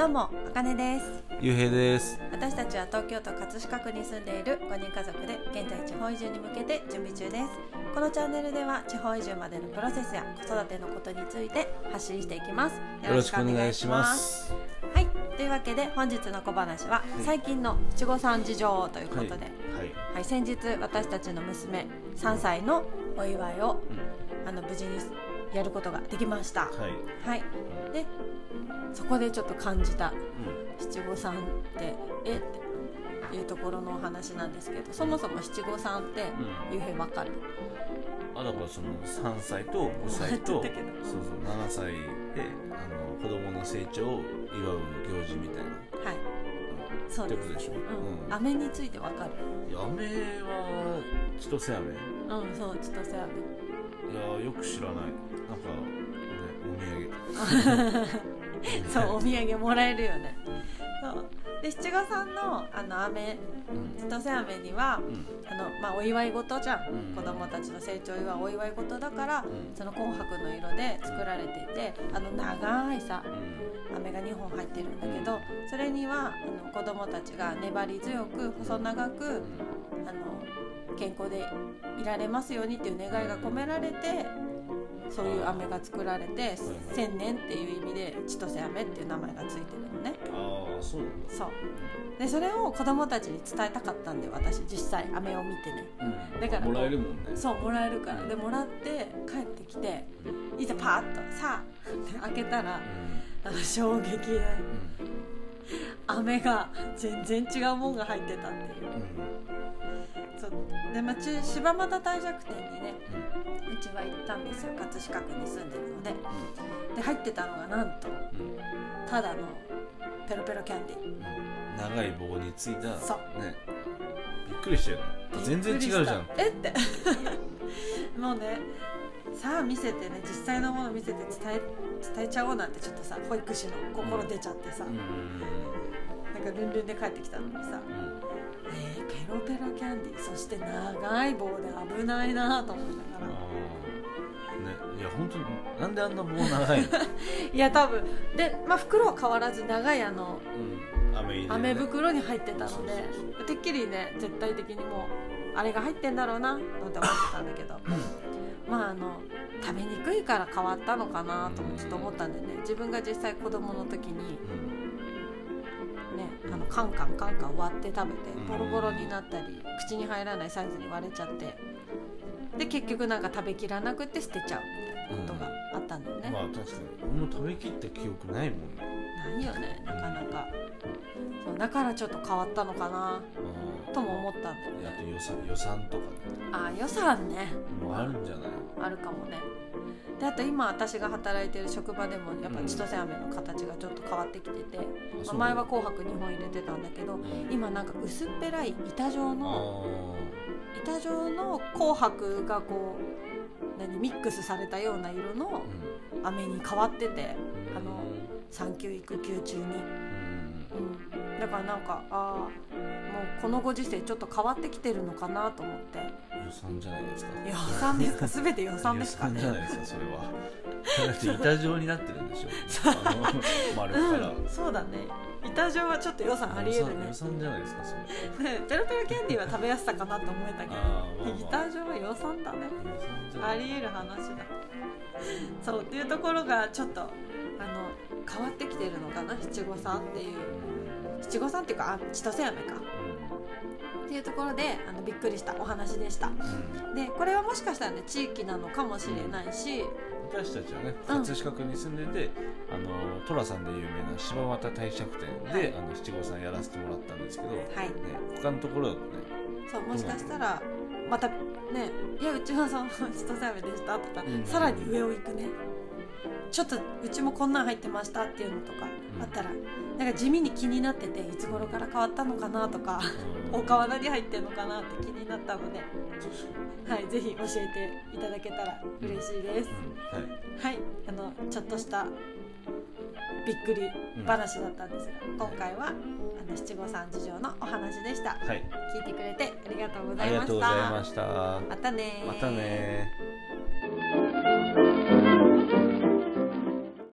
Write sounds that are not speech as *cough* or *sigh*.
どうもあかねです。ゆうへいです。私たちは東京都葛飾区に住んでいる5人家族で現在地方移住に向けて準備中です。このチャンネルでは地方移住までのプロセスや子育てのことについて発信していきます。よろしくお願いします。はい。というわけで本日の小話は、い最近の七五三事情ということで、はい、はい。はい、先日私たちの娘3歳のお祝いをうん。あの無事にやることができました。はい。はい。でそこでちょっと感じたう七五三ってえっていうところのお話なんですけどそもそも七五三ってん。ゆうへいわかる？あだからその3歳と5歳とそうそう7歳であの子供の成長を祝う行事みたいな。はい。そうですってことでしょ？うん。飴についてわかる？飴は千歳飴。いうんそう千歳飴。やよく知らないなんかねお土産。*laughs* そうお土産もらえるよね。そう。で七五三のあの飴うん。千歳飴にはうん。あの、まあ、お祝い事じゃん、うん。子供たちの成長を祝うお祝い事だから、うん。その紅白の色で作られていてあの長いさうん。飴が2本入ってるんだけどそれにはあの子供たちが粘り強く細長くあの健康でいられますようにっていう願いが込められてそういう飴が作られて千年っていう意味で千歳飴っていう名前がついてるのね。ああそうなんだ。そう。でそれを子供たちに伝えたかったんで私実際飴を見てね。うん。だからもらえるもんね。そうもらえるから。でもらって帰ってきていざパーッとさあって開けたらうん。あの衝撃でうん。飴が全然違うもんが入ってたっていう。うんで、まあ、中柴又帝釈店にねうちは行ったんですよ。葛飾区に住んでるので。で入ってたのがなんとうんただのペロペロキャンディ長い棒についたそう。ね。びっくりしたよね。全然違うじゃん。えって。*laughs* もうねさあ見せてね実際のもの見せて伝え伝えちゃおうなんてちょっとさ保育士の心出ちゃってさ、うん。なんかルンルンで帰ってきたのにさ。うんえー、ペロペロキャンディーそして長い棒で危ないなと思いながら。ねいや本当になんであんな棒長いの？*laughs* いや多分。で、まあ、袋は変わらず長いあのうん。ね。飴袋に入ってたのでてっきりね絶対的にもうあれが入ってんだろうななんて思ってたんだけど。まああの食べにくいから変わったのかなともちょっと思ったんでね自分が実際子供の時にうんねあのカンカンカンカン割って食べてうん。ボロボロになったり口に入らないサイズに割れちゃってで結局なんか食べきらなくて捨てちゃうみたいなことがあったんだよね、まあ確かに。俺も食べきった記憶ないもんねないよねなかなか。そうだからちょっと変わったのかなうん。とも思ったんだよあとね予算予算とかね。あ予算ね。もうあるんじゃない？あるかもね。であと今私が働いてる職場でもやっぱ千歳飴の形がちょっと変わってきてて、まあ前は紅白2本入れてたんだけどうん。今なんか薄っぺらい板状のあ板状の紅白がこう何ミックスされたような色の飴に変わっててうん。あの産休育休中に、うん。うん、だからなんかああもうこのご時世ちょっと変わってきてるのかなと思って。予算じゃないですか。予算ですか？全て予算ですか？予算じゃないねですかそれは。だって板状になってるんでしょ。あの丸から。うん、そうだね板状はちょっと予算ありえるね。予算じゃないですかそれ。ね *laughs* ペロペロキャンディーは食べやすさかなと思えたけあーまあまあ。ど板状は予算だね。ありえる話だ。そうっていうところがちょっとあの変わってきてるのかな七五三っていう。七五三っていうかあ千歳飴か。っていうところであのびっくりした。お話でした。うん。でこれはもしかしたらね地域なのかもしれないし、私たちはねうん。葛飾区に住んでて、あの寅さんで有名な柴又帝釈店で、はい。あの七五三やらせてもらったんですけど、ね、はい。他のところだとねそうもしかしたらまたねいやうちはその千歳飴でしたとか、うん。さらに上を行くねちょっとうちもこんなん入ってましたっていうのとかあったら、なんか地味に気になってていつ頃から変わったのかなとか他は何入ってんのかなって気になったので、はい、ぜひ教えていただけたら嬉しいです。うん。はい。はい、あのちょっとしたびっくり話だったんですが、今回はあの七五三事情のお話でした。はい。聞いてくれてありがとうございました。ました。またねー。またね